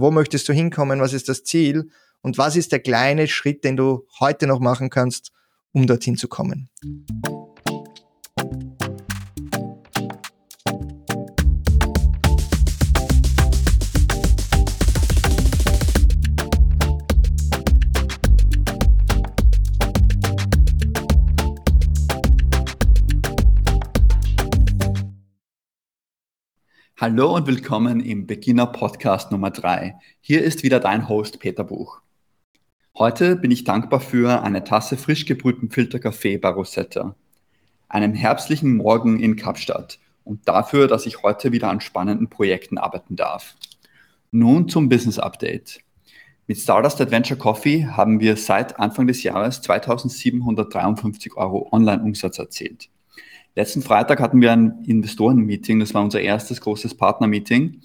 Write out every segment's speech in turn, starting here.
Wo möchtest du hinkommen? Was ist das Ziel? Und was ist der kleine Schritt, den du heute noch machen kannst, um dorthin zu kommen? Hallo und willkommen im Beginner Podcast Nummer 3. Hier ist wieder dein Host Peter Buch. Heute bin ich dankbar für eine Tasse frisch gebrühten Filterkaffee bei Rosetta, einem herbstlichen Morgen in Kapstadt und dafür, dass ich heute wieder an spannenden Projekten arbeiten darf. Nun zum Business Update. Mit Stardust Adventure Coffee haben wir seit Anfang des Jahres 2753 Euro Online-Umsatz erzielt. Letzten Freitag hatten wir ein Investoren-Meeting, das war unser erstes großes Partner-Meeting.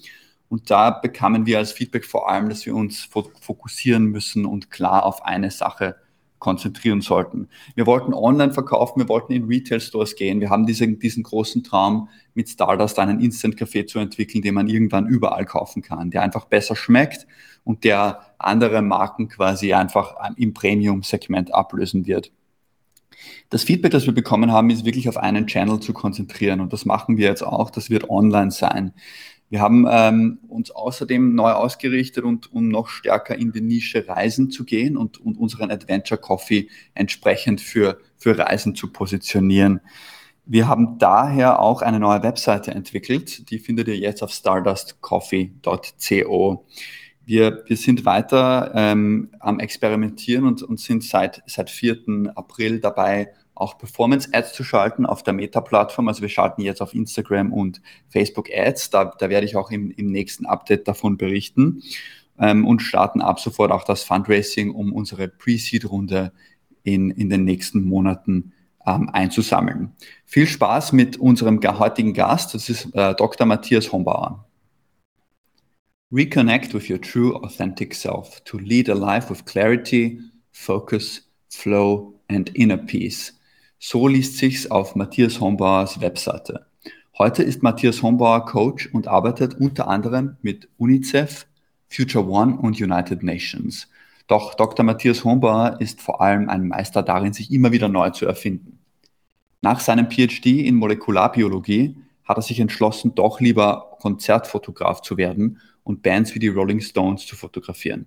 Und da bekamen wir als Feedback vor allem, dass wir uns fokussieren müssen und klar auf eine Sache konzentrieren sollten. Wir wollten online verkaufen, wir wollten in Retail-Stores gehen. Wir haben diesen, diesen großen Traum, mit Stardust einen Instant-Café zu entwickeln, den man irgendwann überall kaufen kann, der einfach besser schmeckt und der andere Marken quasi einfach im Premium-Segment ablösen wird. Das Feedback, das wir bekommen haben, ist wirklich auf einen Channel zu konzentrieren und das machen wir jetzt auch. Das wird online sein. Wir haben ähm, uns außerdem neu ausgerichtet und um noch stärker in die Nische Reisen zu gehen und, und unseren Adventure Coffee entsprechend für, für Reisen zu positionieren. Wir haben daher auch eine neue Webseite entwickelt. Die findet ihr jetzt auf stardustcoffee.co. Wir, wir sind weiter ähm, am Experimentieren und, und sind seit, seit 4. April dabei, auch Performance-Ads zu schalten auf der Meta-Plattform. Also wir schalten jetzt auf Instagram und Facebook Ads. Da, da werde ich auch im, im nächsten Update davon berichten. Ähm, und starten ab sofort auch das Fundraising, um unsere Pre-Seed-Runde in, in den nächsten Monaten ähm, einzusammeln. Viel Spaß mit unserem heutigen Gast. Das ist äh, Dr. Matthias Hombauer. Reconnect with your true, authentic self to lead a life with clarity, focus, flow and inner peace. So liest sich's auf Matthias Hombauers Webseite. Heute ist Matthias Hombauer Coach und arbeitet unter anderem mit UNICEF, Future One und United Nations. Doch Dr. Matthias Hombauer ist vor allem ein Meister darin, sich immer wieder neu zu erfinden. Nach seinem PhD in Molekularbiologie hat er sich entschlossen, doch lieber Konzertfotograf zu werden und Bands wie die Rolling Stones zu fotografieren.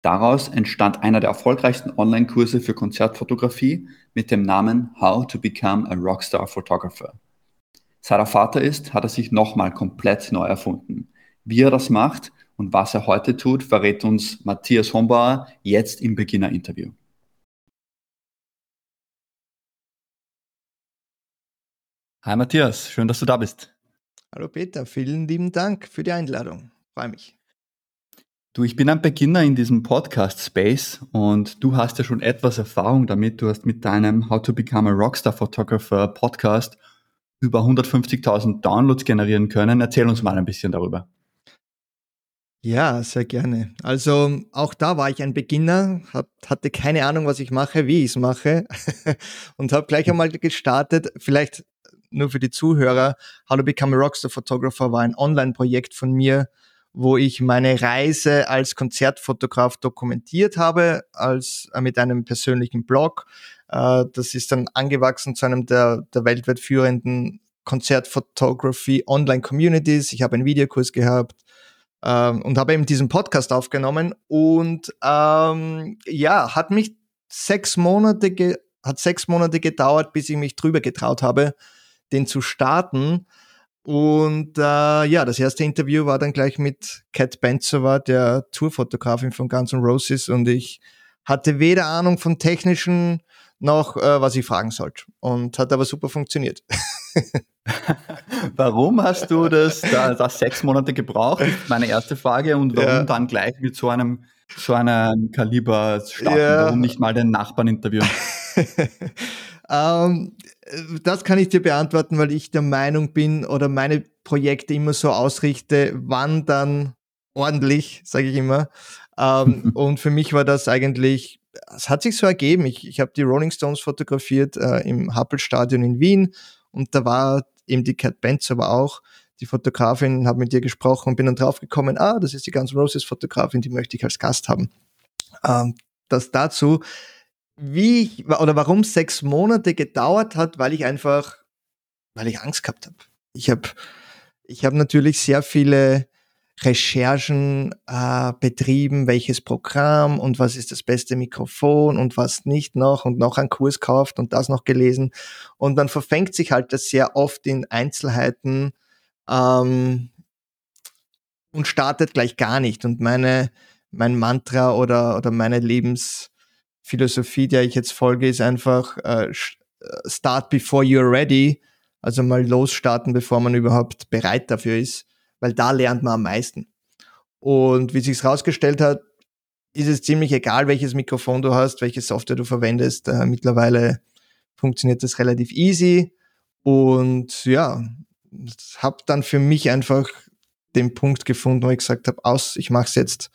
Daraus entstand einer der erfolgreichsten Online-Kurse für Konzertfotografie mit dem Namen How to Become a Rockstar Photographer. Seit er Vater ist, hat er sich nochmal komplett neu erfunden. Wie er das macht und was er heute tut, verrät uns Matthias Hombauer jetzt im Beginner-Interview. Hi Matthias, schön, dass du da bist. Hallo Peter, vielen lieben Dank für die Einladung. Freue mich. Du, ich bin ein Beginner in diesem Podcast-Space und du hast ja schon etwas Erfahrung damit. Du hast mit deinem How to Become a Rockstar Photographer Podcast über 150.000 Downloads generieren können. Erzähl uns mal ein bisschen darüber. Ja, sehr gerne. Also auch da war ich ein Beginner, hab, hatte keine Ahnung, was ich mache, wie ich es mache und habe gleich einmal gestartet. Vielleicht nur für die Zuhörer, How to Become a Rockstar Photographer war ein Online-Projekt von mir, wo ich meine Reise als Konzertfotograf dokumentiert habe, als äh, mit einem persönlichen Blog. Äh, das ist dann angewachsen zu einem der, der weltweit führenden Konzertfotografie Online Communities. Ich habe einen Videokurs gehabt ähm, und habe eben diesen Podcast aufgenommen und ähm, ja, hat mich sechs Monate hat sechs Monate gedauert, bis ich mich drüber getraut habe, den zu starten. Und äh, ja, das erste Interview war dann gleich mit Cat Benzover, der Tourfotografin von Guns N' Roses. Und ich hatte weder Ahnung von technischen noch, äh, was ich fragen sollte. Und hat aber super funktioniert. warum hast du das, da, das sechs Monate gebraucht? Meine erste Frage. Und warum ja. dann gleich mit so einem, so einem Kaliber starten? Ja. Warum nicht mal den Nachbarn interviewen? ähm, das kann ich dir beantworten, weil ich der Meinung bin oder meine Projekte immer so ausrichte, wann dann ordentlich, sage ich immer. Ähm, und für mich war das eigentlich, es hat sich so ergeben. Ich, ich habe die Rolling Stones fotografiert äh, im Happel-Stadion in Wien und da war eben die Cat Benz aber auch. die Fotografin, habe mit ihr gesprochen und bin dann draufgekommen, ah, das ist die Guns Roses Fotografin, die möchte ich als Gast haben. Ähm, das dazu, wie ich, oder warum sechs Monate gedauert hat, weil ich einfach, weil ich Angst gehabt habe. Ich habe ich hab natürlich sehr viele Recherchen äh, betrieben, welches Programm und was ist das beste Mikrofon und was nicht noch und noch einen Kurs kauft und das noch gelesen. Und dann verfängt sich halt das sehr oft in Einzelheiten ähm, und startet gleich gar nicht. Und meine, mein Mantra oder, oder meine Lebensphilosophie, der ich jetzt folge, ist einfach äh, äh start before you're ready. Also mal losstarten, bevor man überhaupt bereit dafür ist weil da lernt man am meisten. Und wie sich's rausgestellt hat, ist es ziemlich egal, welches Mikrofon du hast, welche Software du verwendest. Äh, mittlerweile funktioniert das relativ easy. Und ja, habe dann für mich einfach den Punkt gefunden, wo ich gesagt habe, aus, ich mache es jetzt.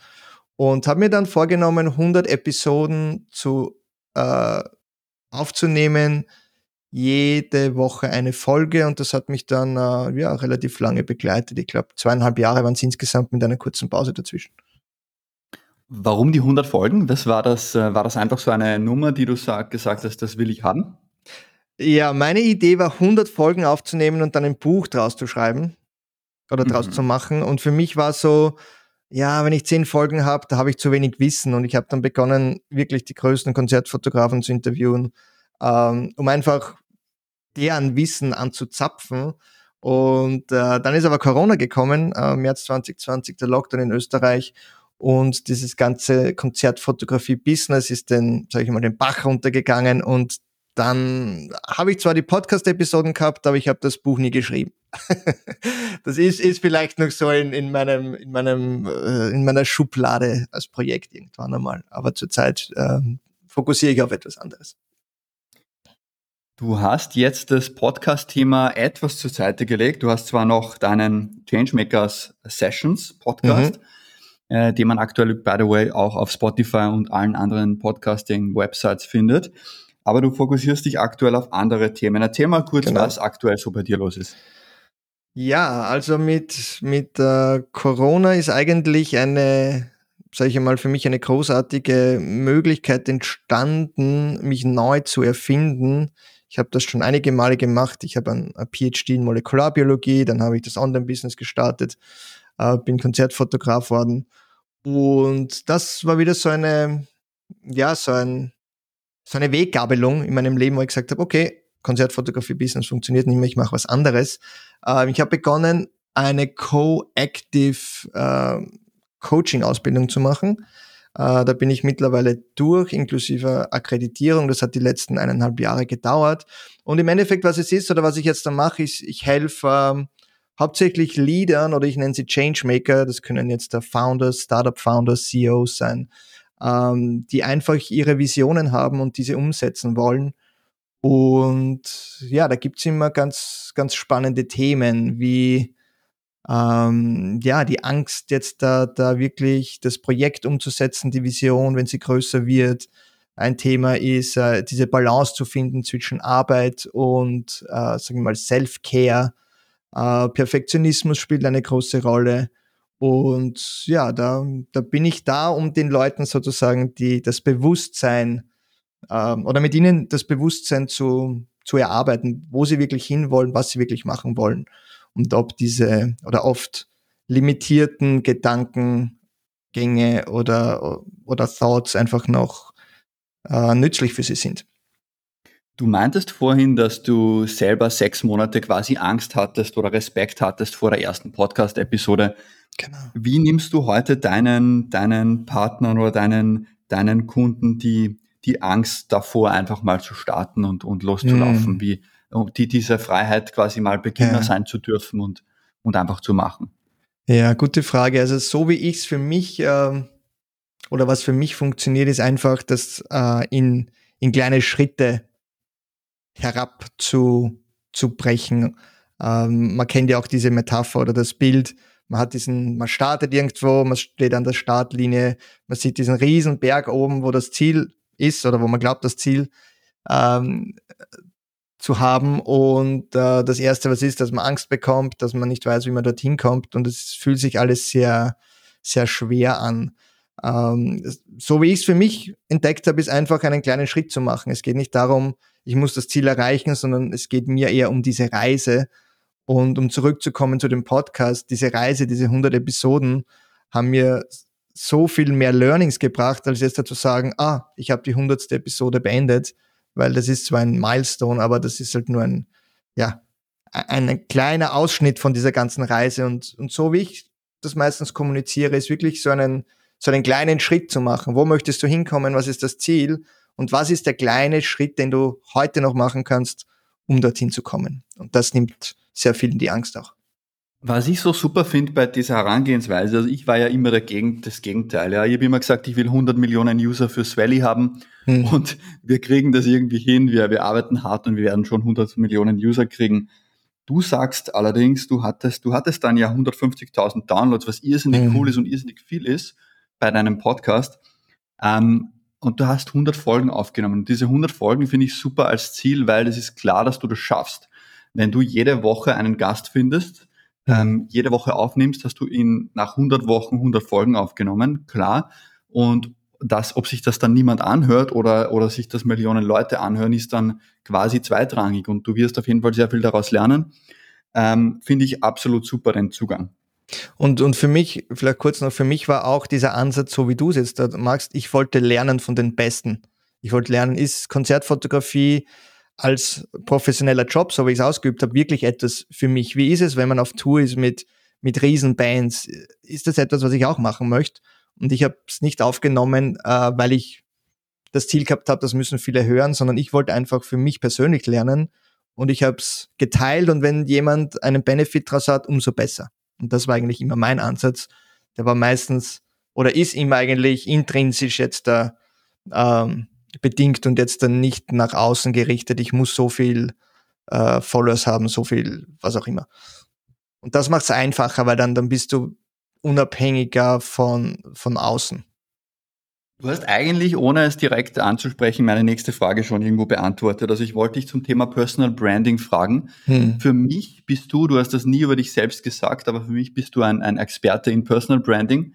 Und habe mir dann vorgenommen, 100 Episoden zu äh, aufzunehmen, jede Woche eine Folge und das hat mich dann äh, ja relativ lange begleitet. Ich glaube, zweieinhalb Jahre waren es insgesamt mit einer kurzen Pause dazwischen. Warum die 100 Folgen? Was war das? Äh, war das einfach so eine Nummer, die du sag, gesagt hast, das will ich haben? Ja, meine Idee war 100 Folgen aufzunehmen und dann ein Buch draus zu schreiben oder draus mhm. zu machen. Und für mich war so, ja, wenn ich zehn Folgen habe, da habe ich zu wenig Wissen und ich habe dann begonnen, wirklich die größten Konzertfotografen zu interviewen ähm, um einfach deren Wissen anzuzapfen. Und äh, dann ist aber Corona gekommen, äh, März 2020, der Lockdown in Österreich. Und dieses ganze Konzertfotografie-Business ist den, sage ich mal, den Bach runtergegangen. Und dann habe ich zwar die Podcast-Episoden gehabt, aber ich habe das Buch nie geschrieben. das ist, ist vielleicht noch so in, in meinem, in meinem, äh, in meiner Schublade als Projekt irgendwann einmal. Aber zurzeit äh, fokussiere ich auf etwas anderes. Du hast jetzt das Podcast-Thema etwas zur Seite gelegt. Du hast zwar noch deinen Changemakers Sessions Podcast, mhm. äh, den man aktuell, by the way, auch auf Spotify und allen anderen Podcasting-Websites findet. Aber du fokussierst dich aktuell auf andere Themen. Erzähl mal kurz, genau. was aktuell so bei dir los ist. Ja, also mit, mit äh, Corona ist eigentlich eine, sage ich mal, für mich eine großartige Möglichkeit entstanden, mich neu zu erfinden ich habe das schon einige Male gemacht. Ich habe ein, ein PhD in Molekularbiologie, dann habe ich das Online-Business gestartet, äh, bin Konzertfotograf worden. Und das war wieder so eine, ja, so, ein, so eine Weggabelung in meinem Leben, wo ich gesagt habe, okay, Konzertfotografie-Business funktioniert nicht mehr, ich mache was anderes. Äh, ich habe begonnen, eine Co-Active äh, Coaching-Ausbildung zu machen. Äh, da bin ich mittlerweile durch, inklusive Akkreditierung. Das hat die letzten eineinhalb Jahre gedauert. Und im Endeffekt, was es ist oder was ich jetzt da mache, ist, ich helfe ähm, hauptsächlich Leadern oder ich nenne sie Changemaker. Das können jetzt der Founders, Startup-Founders, CEOs sein, ähm, die einfach ihre Visionen haben und diese umsetzen wollen. Und ja, da gibt's immer ganz, ganz spannende Themen wie ähm, ja, die Angst, jetzt da, da wirklich das Projekt umzusetzen, die Vision, wenn sie größer wird. Ein Thema ist, äh, diese Balance zu finden zwischen Arbeit und, äh, sagen wir mal, Self-Care. Äh, Perfektionismus spielt eine große Rolle. Und ja, da, da bin ich da, um den Leuten sozusagen die, das Bewusstsein ähm, oder mit ihnen das Bewusstsein zu, zu erarbeiten, wo sie wirklich hinwollen, was sie wirklich machen wollen und ob diese oder oft limitierten Gedankengänge oder, oder Thoughts einfach noch äh, nützlich für sie sind. Du meintest vorhin, dass du selber sechs Monate quasi Angst hattest oder Respekt hattest vor der ersten Podcast-Episode. Genau. Wie nimmst du heute deinen, deinen Partnern oder deinen, deinen Kunden die, die Angst davor, einfach mal zu starten und, und loszulaufen? Mm. Wie, die diese Freiheit quasi mal Beginner ja. sein zu dürfen und, und einfach zu machen? Ja, gute Frage. Also so wie ich es für mich äh, oder was für mich funktioniert, ist einfach, das äh, in, in kleine Schritte herab zu, zu brechen. Ähm, man kennt ja auch diese Metapher oder das Bild. Man hat diesen, man startet irgendwo, man steht an der Startlinie, man sieht diesen riesen Berg oben, wo das Ziel ist oder wo man glaubt, das Ziel. Ähm, zu haben. Und äh, das Erste, was ist, dass man Angst bekommt, dass man nicht weiß, wie man dorthin kommt. Und es fühlt sich alles sehr, sehr schwer an. Ähm, so wie ich es für mich entdeckt habe, ist einfach einen kleinen Schritt zu machen. Es geht nicht darum, ich muss das Ziel erreichen, sondern es geht mir eher um diese Reise. Und um zurückzukommen zu dem Podcast, diese Reise, diese 100 Episoden haben mir so viel mehr Learnings gebracht, als jetzt dazu sagen, ah, ich habe die 100. Episode beendet, weil das ist zwar ein Milestone, aber das ist halt nur ein, ja, ein kleiner Ausschnitt von dieser ganzen Reise. Und, und so wie ich das meistens kommuniziere, ist wirklich so einen, so einen kleinen Schritt zu machen. Wo möchtest du hinkommen? Was ist das Ziel? Und was ist der kleine Schritt, den du heute noch machen kannst, um dorthin zu kommen? Und das nimmt sehr vielen die Angst auch. Was ich so super finde bei dieser Herangehensweise, also ich war ja immer dagegen, das Gegenteil. Ja. Ich habe immer gesagt, ich will 100 Millionen User für Swelly haben hm. und wir kriegen das irgendwie hin. Wir, wir arbeiten hart und wir werden schon 100 Millionen User kriegen. Du sagst allerdings, du hattest, du hattest dann ja 150.000 Downloads, was irrsinnig hm. cool ist und irrsinnig viel ist bei deinem Podcast. Ähm, und du hast 100 Folgen aufgenommen. Und diese 100 Folgen finde ich super als Ziel, weil es ist klar, dass du das schaffst. Wenn du jede Woche einen Gast findest, ähm, jede Woche aufnimmst, hast du ihn nach 100 Wochen 100 Folgen aufgenommen, klar. Und das, ob sich das dann niemand anhört oder, oder sich das Millionen Leute anhören, ist dann quasi zweitrangig und du wirst auf jeden Fall sehr viel daraus lernen. Ähm, Finde ich absolut super, den Zugang. Und, und für mich, vielleicht kurz noch, für mich war auch dieser Ansatz, so wie du es jetzt magst, ich wollte lernen von den Besten. Ich wollte lernen, ist Konzertfotografie als professioneller Job, so wie ich es ausgeübt habe, wirklich etwas für mich? Wie ist es, wenn man auf Tour ist mit, mit Riesenbands? Ist das etwas, was ich auch machen möchte? Und ich habe es nicht aufgenommen, äh, weil ich das Ziel gehabt habe, das müssen viele hören, sondern ich wollte einfach für mich persönlich lernen und ich habe es geteilt und wenn jemand einen Benefit daraus hat, umso besser. Und das war eigentlich immer mein Ansatz. Der war meistens oder ist immer eigentlich intrinsisch jetzt da ähm, bedingt und jetzt dann nicht nach außen gerichtet, ich muss so viel äh, Followers haben, so viel, was auch immer. Und das macht es einfacher, weil dann, dann bist du unabhängiger von, von außen. Du hast eigentlich, ohne es direkt anzusprechen, meine nächste Frage schon irgendwo beantwortet. Also ich wollte dich zum Thema Personal Branding fragen. Hm. Für mich bist du, du hast das nie über dich selbst gesagt, aber für mich bist du ein, ein Experte in Personal Branding.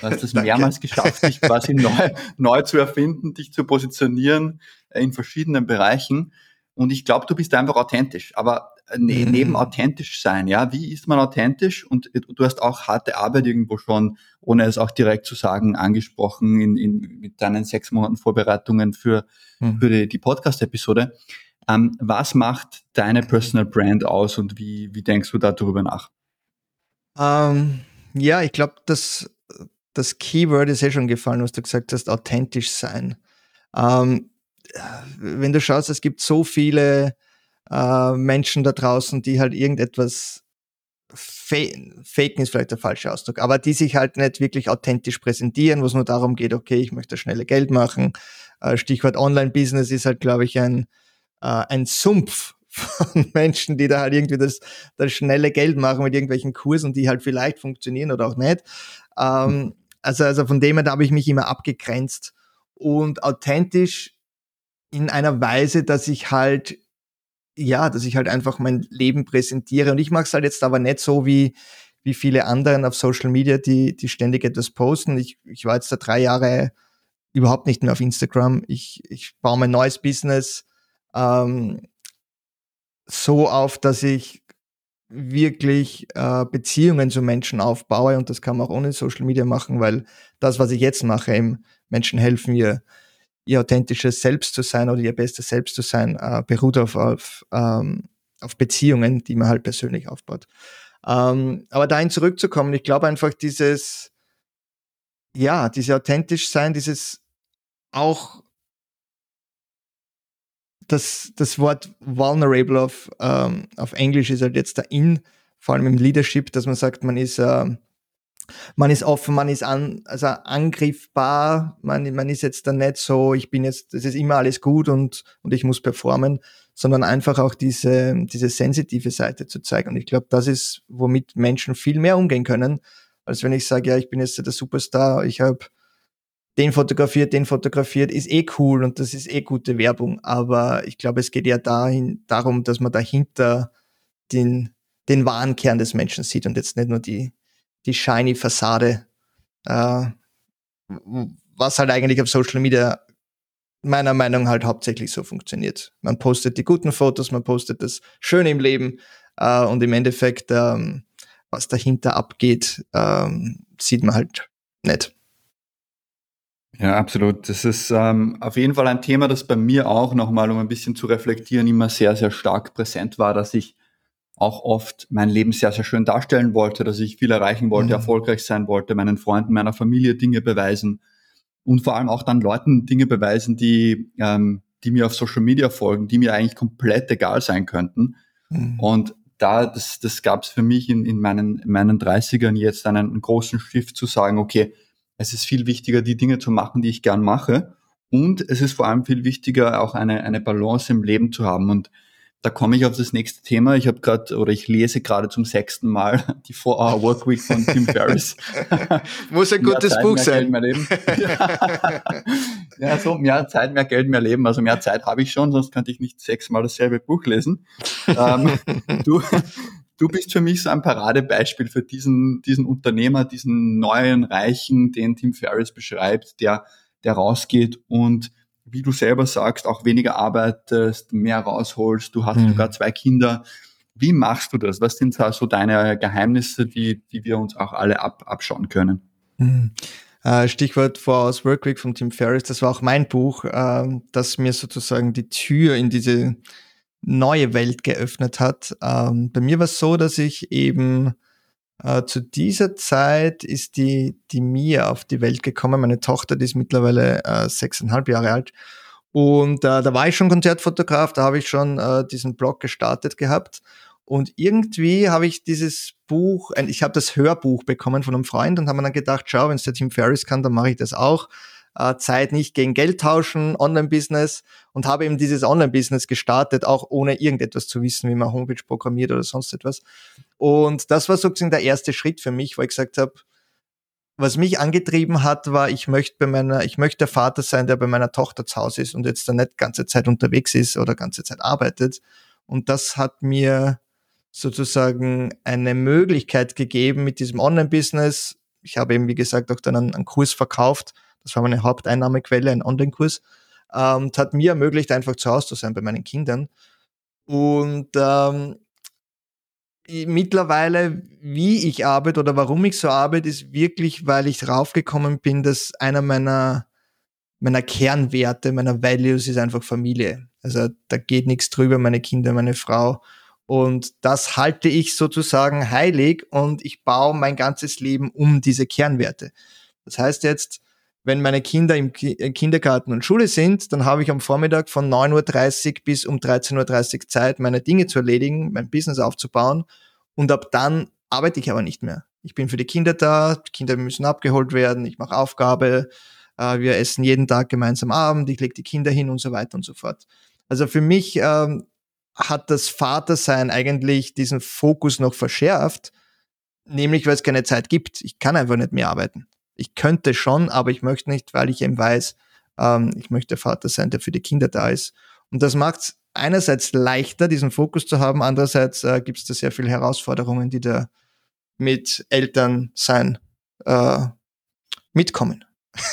Du hast es mehrmals geschafft, dich quasi neu, neu zu erfinden, dich zu positionieren äh, in verschiedenen Bereichen. Und ich glaube, du bist einfach authentisch. Aber äh, ne, mhm. neben authentisch sein, ja, wie ist man authentisch? Und äh, du hast auch harte Arbeit irgendwo schon, ohne es auch direkt zu sagen, angesprochen in, in, mit deinen sechs Monaten Vorbereitungen für, mhm. für die, die Podcast-Episode. Ähm, was macht deine Personal Brand aus und wie, wie denkst du darüber nach? Ähm, ja, ich glaube, dass das Keyword ist eh schon gefallen, was du gesagt hast, authentisch sein. Ähm, wenn du schaust, es gibt so viele äh, Menschen da draußen, die halt irgendetwas faken ist vielleicht der falsche Ausdruck, aber die sich halt nicht wirklich authentisch präsentieren, wo es nur darum geht, okay, ich möchte schnelle Geld machen. Äh, Stichwort Online-Business ist halt, glaube ich, ein, äh, ein Sumpf von Menschen, die da halt irgendwie das, das schnelle Geld machen mit irgendwelchen Kursen, die halt vielleicht funktionieren oder auch nicht. Ähm, also, also von dem her, da habe ich mich immer abgegrenzt und authentisch in einer Weise, dass ich halt, ja, dass ich halt einfach mein Leben präsentiere. Und ich mache es halt jetzt aber nicht so wie, wie viele anderen auf Social Media, die, die ständig etwas posten. Ich, ich war jetzt da drei Jahre überhaupt nicht mehr auf Instagram. Ich, ich baue mein neues Business ähm, so auf, dass ich wirklich äh, Beziehungen zu Menschen aufbaue und das kann man auch ohne Social Media machen, weil das, was ich jetzt mache, im Menschen helfen, ihr, ihr authentisches Selbst zu sein oder ihr bestes Selbst zu sein, äh, beruht auf, auf, ähm, auf Beziehungen, die man halt persönlich aufbaut. Ähm, aber dahin zurückzukommen, ich glaube einfach dieses, ja, dieses authentisch sein, dieses auch das, das Wort vulnerable auf, ähm, auf Englisch ist halt jetzt da in, vor allem im Leadership, dass man sagt, man ist, äh, man ist offen, man ist an, also angriffbar, man, man ist jetzt da nicht so, ich bin jetzt, das ist immer alles gut und, und ich muss performen, sondern einfach auch diese, diese sensitive Seite zu zeigen. Und ich glaube, das ist, womit Menschen viel mehr umgehen können, als wenn ich sage, ja, ich bin jetzt der Superstar, ich habe den fotografiert, den fotografiert, ist eh cool und das ist eh gute Werbung. Aber ich glaube, es geht ja dahin, darum, dass man dahinter den, den wahren Kern des Menschen sieht und jetzt nicht nur die, die shiny Fassade, äh, was halt eigentlich auf Social Media meiner Meinung nach halt hauptsächlich so funktioniert. Man postet die guten Fotos, man postet das Schöne im Leben äh, und im Endeffekt, ähm, was dahinter abgeht, ähm, sieht man halt nicht. Ja, absolut. Das ist ähm, auf jeden Fall ein Thema, das bei mir auch nochmal, um ein bisschen zu reflektieren, immer sehr, sehr stark präsent war, dass ich auch oft mein Leben sehr, sehr schön darstellen wollte, dass ich viel erreichen wollte, mhm. erfolgreich sein wollte, meinen Freunden, meiner Familie Dinge beweisen und vor allem auch dann Leuten Dinge beweisen, die, ähm, die mir auf Social Media folgen, die mir eigentlich komplett egal sein könnten. Mhm. Und da, das, das gab es für mich in, in, meinen, in meinen 30ern jetzt einen, einen großen Shift zu sagen, okay, es ist viel wichtiger, die Dinge zu machen, die ich gern mache. Und es ist vor allem viel wichtiger, auch eine, eine Balance im Leben zu haben. Und da komme ich auf das nächste Thema. Ich habe gerade oder ich lese gerade zum sechsten Mal die 4-Hour Workweek von Tim Ferriss. Muss ein gutes Zeit, Buch sein. mehr Leben. ja, so mehr Zeit, mehr Geld, mehr Leben. Also mehr Zeit habe ich schon, sonst könnte ich nicht sechsmal dasselbe Buch lesen. ähm, du, du bist für mich so ein Paradebeispiel für diesen, diesen Unternehmer, diesen neuen Reichen, den Tim Ferriss beschreibt, der, der rausgeht und wie du selber sagst, auch weniger arbeitest, mehr rausholst. Du hast mhm. sogar zwei Kinder. Wie machst du das? Was sind da so deine Geheimnisse, die, die wir uns auch alle ab, abschauen können? Mhm. Äh, Stichwort Voraus Workweek von Tim Ferriss, das war auch mein Buch, ähm, das mir sozusagen die Tür in diese neue Welt geöffnet hat. Ähm, bei mir war es so, dass ich eben äh, zu dieser Zeit ist die, die Mia auf die Welt gekommen. Meine Tochter, die ist mittlerweile äh, sechseinhalb Jahre alt. Und äh, da war ich schon Konzertfotograf, da habe ich schon äh, diesen Blog gestartet gehabt. Und irgendwie habe ich dieses Buch, ich habe das Hörbuch bekommen von einem Freund und habe mir dann gedacht, schau, wenn es der Tim Ferriss kann, dann mache ich das auch äh, Zeit nicht gegen Geld tauschen, Online-Business und habe eben dieses Online-Business gestartet, auch ohne irgendetwas zu wissen, wie man Homepage programmiert oder sonst etwas. Und das war sozusagen der erste Schritt für mich, wo ich gesagt habe, was mich angetrieben hat, war, ich möchte bei meiner, ich möchte der Vater sein, der bei meiner Tochter zu Hause ist und jetzt dann nicht ganze Zeit unterwegs ist oder ganze Zeit arbeitet. Und das hat mir sozusagen eine Möglichkeit gegeben mit diesem Online-Business. Ich habe eben, wie gesagt, auch dann einen, einen Kurs verkauft, das war meine Haupteinnahmequelle, ein Online-Kurs. Ähm, hat mir ermöglicht, einfach zu Hause zu sein bei meinen Kindern. Und ähm, mittlerweile, wie ich arbeite oder warum ich so arbeite, ist wirklich, weil ich draufgekommen bin, dass einer meiner, meiner Kernwerte, meiner Values ist einfach Familie. Also da geht nichts drüber, meine Kinder, meine Frau. Und das halte ich sozusagen heilig und ich baue mein ganzes Leben um diese Kernwerte. Das heißt jetzt, wenn meine Kinder im äh, Kindergarten und Schule sind, dann habe ich am Vormittag von 9.30 Uhr bis um 13.30 Uhr Zeit, meine Dinge zu erledigen, mein Business aufzubauen. Und ab dann arbeite ich aber nicht mehr. Ich bin für die Kinder da, die Kinder müssen abgeholt werden, ich mache Aufgabe, äh, wir essen jeden Tag gemeinsam Abend, ich lege die Kinder hin und so weiter und so fort. Also für mich ähm, hat das Vatersein eigentlich diesen Fokus noch verschärft, nämlich weil es keine Zeit gibt. Ich kann einfach nicht mehr arbeiten ich könnte schon, aber ich möchte nicht, weil ich eben weiß, ähm, ich möchte der Vater sein, der für die Kinder da ist. Und das macht es einerseits leichter, diesen Fokus zu haben, andererseits äh, gibt es da sehr viele Herausforderungen, die da mit Elternsein äh, mitkommen.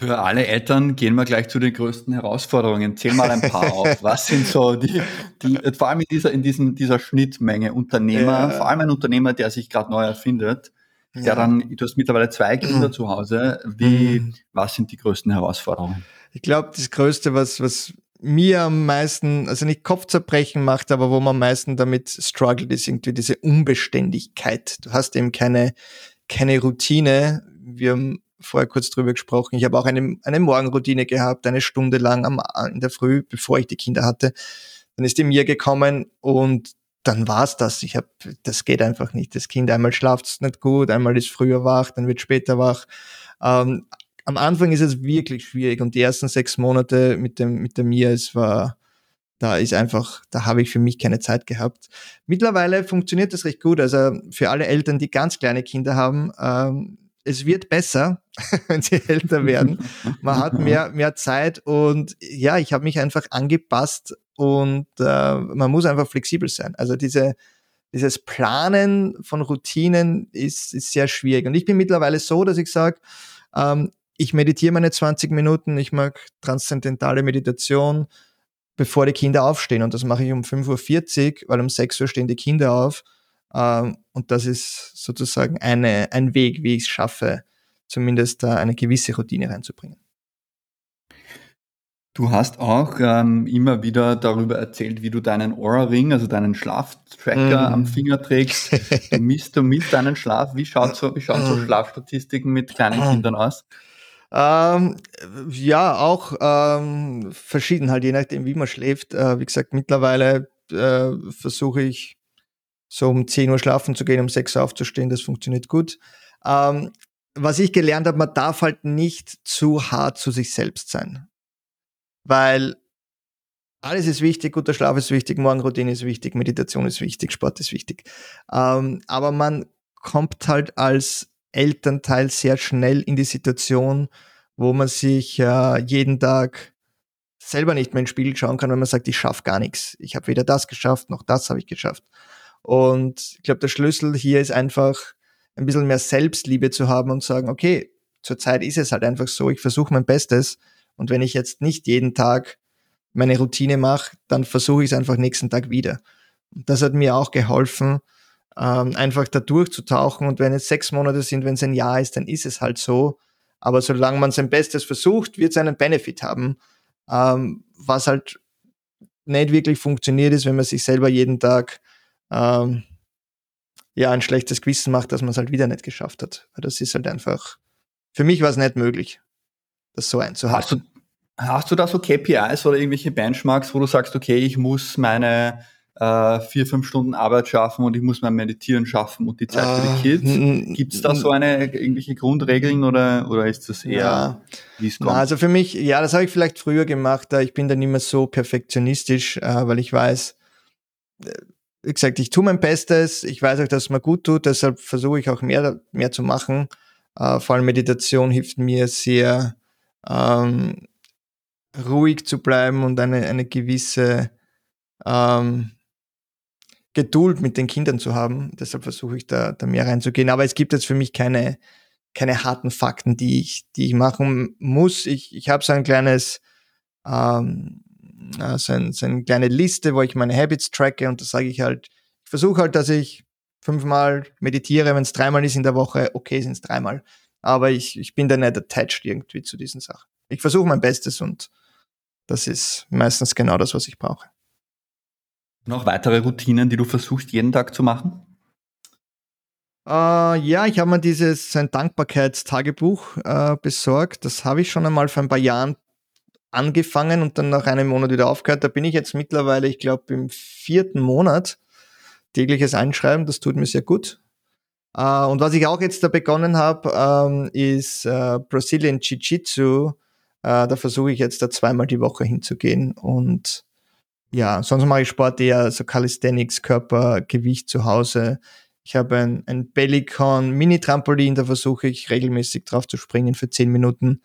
Für alle Eltern gehen wir gleich zu den größten Herausforderungen. Zähl mal ein paar auf. Was sind so die, die vor allem in dieser, in diesem, dieser Schnittmenge Unternehmer, ja. vor allem ein Unternehmer, der sich gerade neu erfindet, ja. der dann, du hast mittlerweile zwei Kinder mhm. zu Hause. Wie, mhm. was sind die größten Herausforderungen? Ich glaube, das Größte, was, was mir am meisten, also nicht Kopfzerbrechen macht, aber wo man am meisten damit struggelt, ist irgendwie diese Unbeständigkeit. Du hast eben keine, keine Routine. Wir haben vorher kurz drüber gesprochen. Ich habe auch eine, eine Morgenroutine gehabt, eine Stunde lang am, in der Früh, bevor ich die Kinder hatte. Dann ist die mir gekommen und dann war's das. Ich habe, das geht einfach nicht. Das Kind einmal schlaft es nicht gut, einmal ist früher wach, dann wird später wach. Ähm, am Anfang ist es wirklich schwierig und die ersten sechs Monate mit dem mit der Mia, es war, da ist einfach, da habe ich für mich keine Zeit gehabt. Mittlerweile funktioniert das recht gut. Also für alle Eltern, die ganz kleine Kinder haben, ähm, es wird besser. wenn sie älter werden. Man hat mehr, mehr Zeit und ja, ich habe mich einfach angepasst und äh, man muss einfach flexibel sein. Also diese, dieses Planen von Routinen ist, ist sehr schwierig. Und ich bin mittlerweile so, dass ich sage, ähm, ich meditiere meine 20 Minuten, ich mag transzendentale Meditation, bevor die Kinder aufstehen. Und das mache ich um 5.40 Uhr, weil um 6 Uhr stehen die Kinder auf. Ähm, und das ist sozusagen eine, ein Weg, wie ich es schaffe, zumindest da eine gewisse Routine reinzubringen. Du hast auch ähm, immer wieder darüber erzählt, wie du deinen Aura-Ring, also deinen Schlaftracker mm. am Finger trägst. Du misst, du misst deinen Schlaf. Wie schaut so, wie schaut so mm. Schlafstatistiken mit kleinen mm. Kindern aus? Ähm, ja, auch ähm, verschieden halt, je nachdem, wie man schläft. Äh, wie gesagt, mittlerweile äh, versuche ich so um 10 Uhr schlafen zu gehen, um 6 Uhr aufzustehen. Das funktioniert gut. Ähm, was ich gelernt habe, man darf halt nicht zu hart zu sich selbst sein weil alles ist wichtig, guter Schlaf ist wichtig, Morgenroutine ist wichtig, Meditation ist wichtig, Sport ist wichtig. Ähm, aber man kommt halt als Elternteil sehr schnell in die Situation, wo man sich äh, jeden Tag selber nicht mehr in den Spiegel schauen kann, wenn man sagt, ich schaffe gar nichts. Ich habe weder das geschafft, noch das habe ich geschafft. Und ich glaube, der Schlüssel hier ist einfach ein bisschen mehr Selbstliebe zu haben und sagen, okay, zurzeit ist es halt einfach so, ich versuche mein Bestes und wenn ich jetzt nicht jeden Tag meine Routine mache, dann versuche ich es einfach nächsten Tag wieder. Das hat mir auch geholfen, ähm, einfach da durchzutauchen. Und wenn es sechs Monate sind, wenn es ein Jahr ist, dann ist es halt so. Aber solange man sein Bestes versucht, wird es einen Benefit haben. Ähm, was halt nicht wirklich funktioniert, ist, wenn man sich selber jeden Tag ähm, ja ein schlechtes Gewissen macht, dass man es halt wieder nicht geschafft hat. Das ist halt einfach, für mich war es nicht möglich das so einzuhalten. Hast du, hast du da so KPIs oder irgendwelche Benchmarks, wo du sagst, okay, ich muss meine äh, vier, fünf Stunden Arbeit schaffen und ich muss mein Meditieren schaffen und die Zeit für die äh, Kids. Gibt es da so eine irgendwelche Grundregeln oder, oder ist das eher, ja. wie es kommt? also für mich, ja, das habe ich vielleicht früher gemacht, ich bin dann immer so perfektionistisch, äh, weil ich weiß, äh, wie gesagt, ich tue mein Bestes, ich weiß auch, dass es mir gut tut, deshalb versuche ich auch mehr, mehr zu machen. vor allem Meditation hilft mir sehr, ähm, ruhig zu bleiben und eine, eine gewisse ähm, Geduld mit den Kindern zu haben. Deshalb versuche ich da, da mehr reinzugehen. Aber es gibt jetzt für mich keine, keine harten Fakten, die ich, die ich machen muss. Ich, ich habe so ein kleines, ähm, so, ein, so eine kleine Liste, wo ich meine Habits tracke und da sage ich halt, ich versuche halt, dass ich fünfmal meditiere, wenn es dreimal ist in der Woche, okay, sind es dreimal aber ich, ich bin da nicht attached irgendwie zu diesen Sachen. Ich versuche mein Bestes und das ist meistens genau das, was ich brauche. Noch weitere Routinen, die du versuchst jeden Tag zu machen? Uh, ja, ich habe mir dieses sein Dankbarkeitstagebuch uh, besorgt. Das habe ich schon einmal vor ein paar Jahren angefangen und dann nach einem Monat wieder aufgehört. Da bin ich jetzt mittlerweile, ich glaube, im vierten Monat tägliches Einschreiben. Das tut mir sehr gut. Uh, und was ich auch jetzt da begonnen habe, ähm, ist uh, Brazilian Jiu-Jitsu. Uh, da versuche ich jetzt da zweimal die Woche hinzugehen. Und ja, sonst mache ich Sport eher so Calisthenics, Körpergewicht zu Hause. Ich habe ein, ein Bellycon Mini-Trampolin, da versuche ich regelmäßig drauf zu springen für zehn Minuten,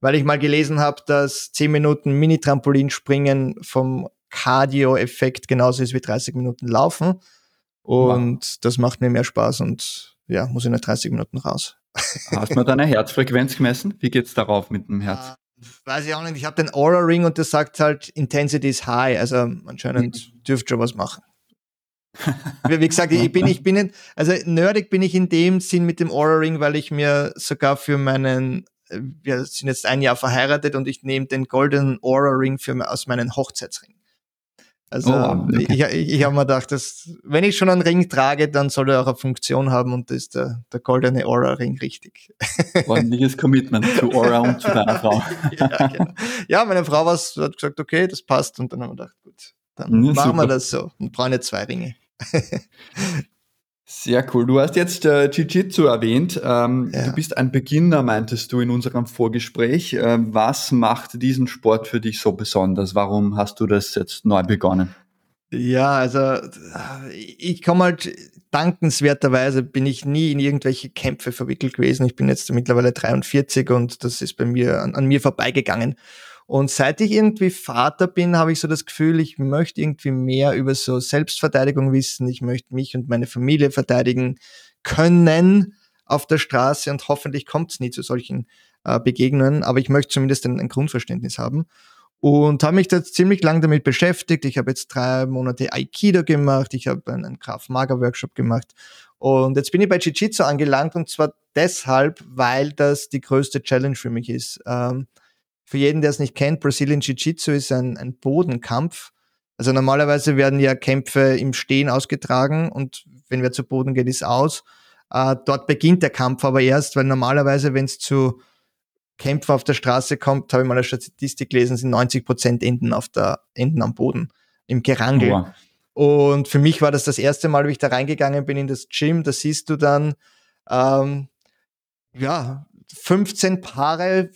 weil ich mal gelesen habe, dass zehn Minuten Mini-Trampolin springen vom Cardio-Effekt genauso ist wie 30 Minuten laufen. Und wow. das macht mir mehr Spaß und ja, muss in der 30 Minuten raus. Hast du mal deine Herzfrequenz gemessen? Wie geht's darauf mit dem Herz? Uh, weiß ich auch nicht. Ich habe den Aura Ring und das sagt halt Intensity is high. Also anscheinend mhm. dürft schon was machen. Wie gesagt, ich bin, ich bin, in, also nerdig bin ich in dem Sinn mit dem Aura Ring, weil ich mir sogar für meinen, wir sind jetzt ein Jahr verheiratet und ich nehme den Golden Aura Ring für, aus meinen Hochzeitsring. Also oh, okay. ich, ich, habe mir gedacht, dass, wenn ich schon einen Ring trage, dann soll er auch eine Funktion haben und das ist der, der goldene Aura-Ring richtig. Ordentliches Commitment zu Aura und zu deiner Frau. ja, genau. ja, meine Frau was, hat gesagt, okay, das passt und dann haben wir gedacht, gut, dann ja, machen super. wir das so und brauchen jetzt zwei Ringe. Sehr cool. Du hast jetzt äh, Jiu-Jitsu erwähnt. Ähm, ja. Du bist ein Beginner, meintest du in unserem Vorgespräch. Ähm, was macht diesen Sport für dich so besonders? Warum hast du das jetzt neu begonnen? Ja, also ich komme halt dankenswerterweise bin ich nie in irgendwelche Kämpfe verwickelt gewesen. Ich bin jetzt mittlerweile 43 und das ist bei mir an, an mir vorbeigegangen. Und seit ich irgendwie Vater bin, habe ich so das Gefühl, ich möchte irgendwie mehr über so Selbstverteidigung wissen. Ich möchte mich und meine Familie verteidigen können auf der Straße und hoffentlich kommt es nie zu solchen äh, Begegnungen, aber ich möchte zumindest ein, ein Grundverständnis haben und habe mich da ziemlich lang damit beschäftigt. Ich habe jetzt drei Monate Aikido gemacht, ich habe einen Graf Mager Workshop gemacht und jetzt bin ich bei Jiu-Jitsu angelangt und zwar deshalb, weil das die größte Challenge für mich ist. Ähm, für jeden, der es nicht kennt, Brazilian Jiu-Jitsu ist ein, ein Bodenkampf. Also normalerweise werden ja Kämpfe im Stehen ausgetragen und wenn wer zu Boden geht, ist aus. Äh, dort beginnt der Kampf aber erst, weil normalerweise, wenn es zu Kämpfer auf der Straße kommt, habe ich mal eine Statistik gelesen, sind 90 Prozent enden auf der, enden am Boden, im Gerangel. Oh. Und für mich war das das erste Mal, wie ich da reingegangen bin in das Gym. Da siehst du dann, ähm, ja, 15 Paare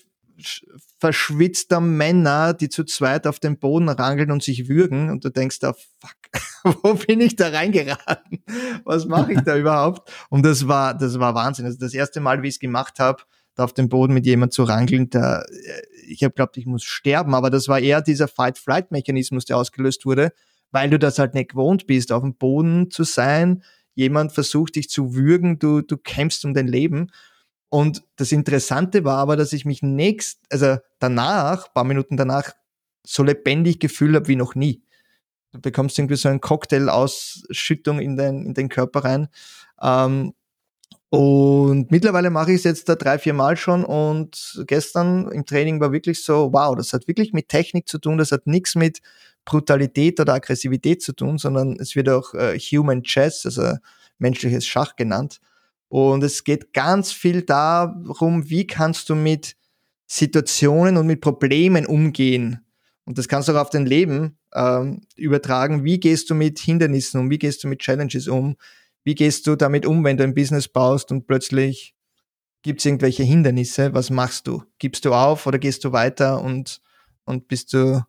verschwitzter Männer, die zu zweit auf dem Boden rangeln und sich würgen. Und du denkst da, fuck, wo bin ich da reingeraten? Was mache ich da überhaupt? Und das war, das war Wahnsinn. Also das erste Mal, wie ich es gemacht habe, da auf dem Boden mit jemand zu rangeln, da, äh, ich habe glaubt, ich muss sterben, aber das war eher dieser Fight-Flight-Mechanismus, der ausgelöst wurde, weil du das halt nicht gewohnt bist, auf dem Boden zu sein. Jemand versucht dich zu würgen, du, du kämpfst um dein Leben. Und das Interessante war aber, dass ich mich nächst, also danach, paar Minuten danach, so lebendig gefühlt habe wie noch nie. Du bekommst irgendwie so einen Cocktail-Ausschüttung in den, in den Körper rein. Ähm, und mittlerweile mache ich es jetzt da drei, vier Mal schon und gestern im Training war wirklich so, wow, das hat wirklich mit Technik zu tun, das hat nichts mit Brutalität oder Aggressivität zu tun, sondern es wird auch äh, Human Chess, also menschliches Schach genannt. Und es geht ganz viel darum, wie kannst du mit Situationen und mit Problemen umgehen. Und das kannst du auch auf dein Leben ähm, übertragen. Wie gehst du mit Hindernissen um? Wie gehst du mit Challenges um? Wie gehst du damit um, wenn du ein Business baust und plötzlich gibt es irgendwelche Hindernisse? Was machst du? Gibst du auf oder gehst du weiter und, und bist du,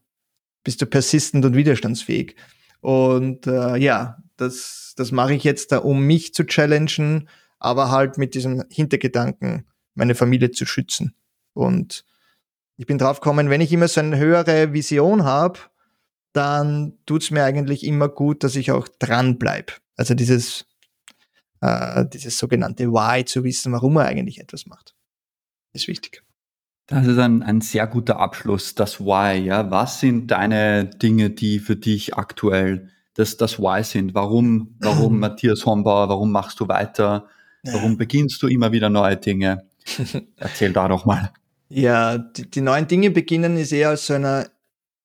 bist du persistent und widerstandsfähig? Und äh, ja, das, das mache ich jetzt da, um mich zu challengen, aber halt mit diesem Hintergedanken, meine Familie zu schützen. Und ich bin drauf gekommen, wenn ich immer so eine höhere Vision habe, dann tut's mir eigentlich immer gut, dass ich auch dran bleib. Also dieses äh, dieses sogenannte Why zu wissen, warum er eigentlich etwas macht. Ist wichtig. Das ist ein, ein sehr guter Abschluss, das Why. Ja? Was sind deine Dinge, die für dich aktuell das, das Why sind? Warum, warum Matthias Hombauer, warum machst du weiter? Warum beginnst du immer wieder neue Dinge? Erzähl da doch mal. Ja, die, die neuen Dinge beginnen ist eher aus so einer,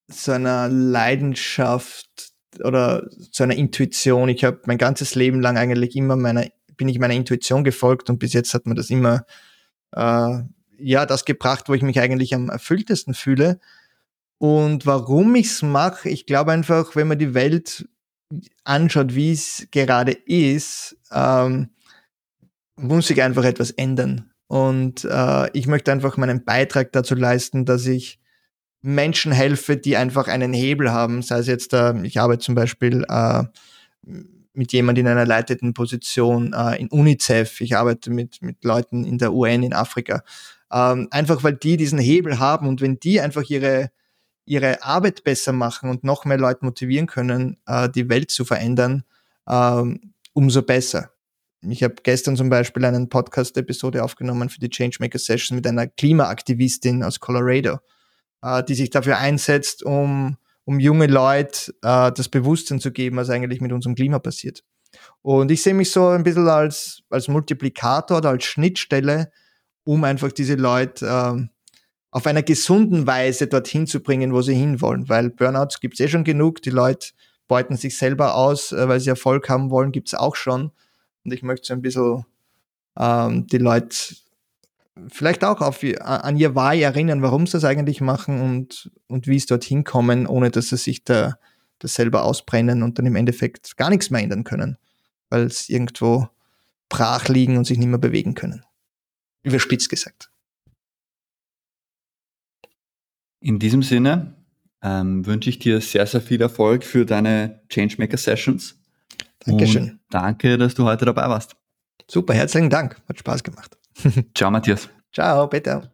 so einer Leidenschaft oder zu einer Intuition. Ich habe mein ganzes Leben lang eigentlich immer meiner, bin ich meiner Intuition gefolgt und bis jetzt hat mir das immer äh, ja das gebracht, wo ich mich eigentlich am erfülltesten fühle. Und warum ich es mache, ich glaube einfach, wenn man die Welt anschaut, wie es gerade ist, ähm, muss sich einfach etwas ändern. Und äh, ich möchte einfach meinen Beitrag dazu leisten, dass ich Menschen helfe, die einfach einen Hebel haben. Sei es jetzt, äh, ich arbeite zum Beispiel äh, mit jemandem in einer leitenden Position äh, in UNICEF, ich arbeite mit, mit Leuten in der UN in Afrika. Ähm, einfach weil die diesen Hebel haben und wenn die einfach ihre, ihre Arbeit besser machen und noch mehr Leute motivieren können, äh, die Welt zu verändern, ähm, umso besser. Ich habe gestern zum Beispiel einen Podcast-Episode aufgenommen für die Changemaker Session mit einer Klimaaktivistin aus Colorado äh, die sich dafür einsetzt, um, um junge Leute äh, das Bewusstsein zu geben, was eigentlich mit unserem Klima passiert. Und ich sehe mich so ein bisschen als, als Multiplikator oder als Schnittstelle, um einfach diese Leute äh, auf einer gesunden Weise dorthin zu bringen, wo sie hinwollen. Weil Burnouts gibt es eh schon genug, die Leute beuten sich selber aus, äh, weil sie Erfolg haben wollen, gibt es auch schon. Und ich möchte so ein bisschen ähm, die Leute vielleicht auch auf, an ihr Why erinnern, warum sie das eigentlich machen und, und wie es dorthin kommen, ohne dass sie sich da das selber ausbrennen und dann im Endeffekt gar nichts mehr ändern können, weil es irgendwo brach liegen und sich nicht mehr bewegen können. Überspitzt gesagt. In diesem Sinne, ähm, wünsche ich dir sehr, sehr viel Erfolg für deine Changemaker Sessions. Dankeschön. Und danke, dass du heute dabei warst. Super, herzlichen Dank. Hat Spaß gemacht. Ciao, Matthias. Ciao, Peter.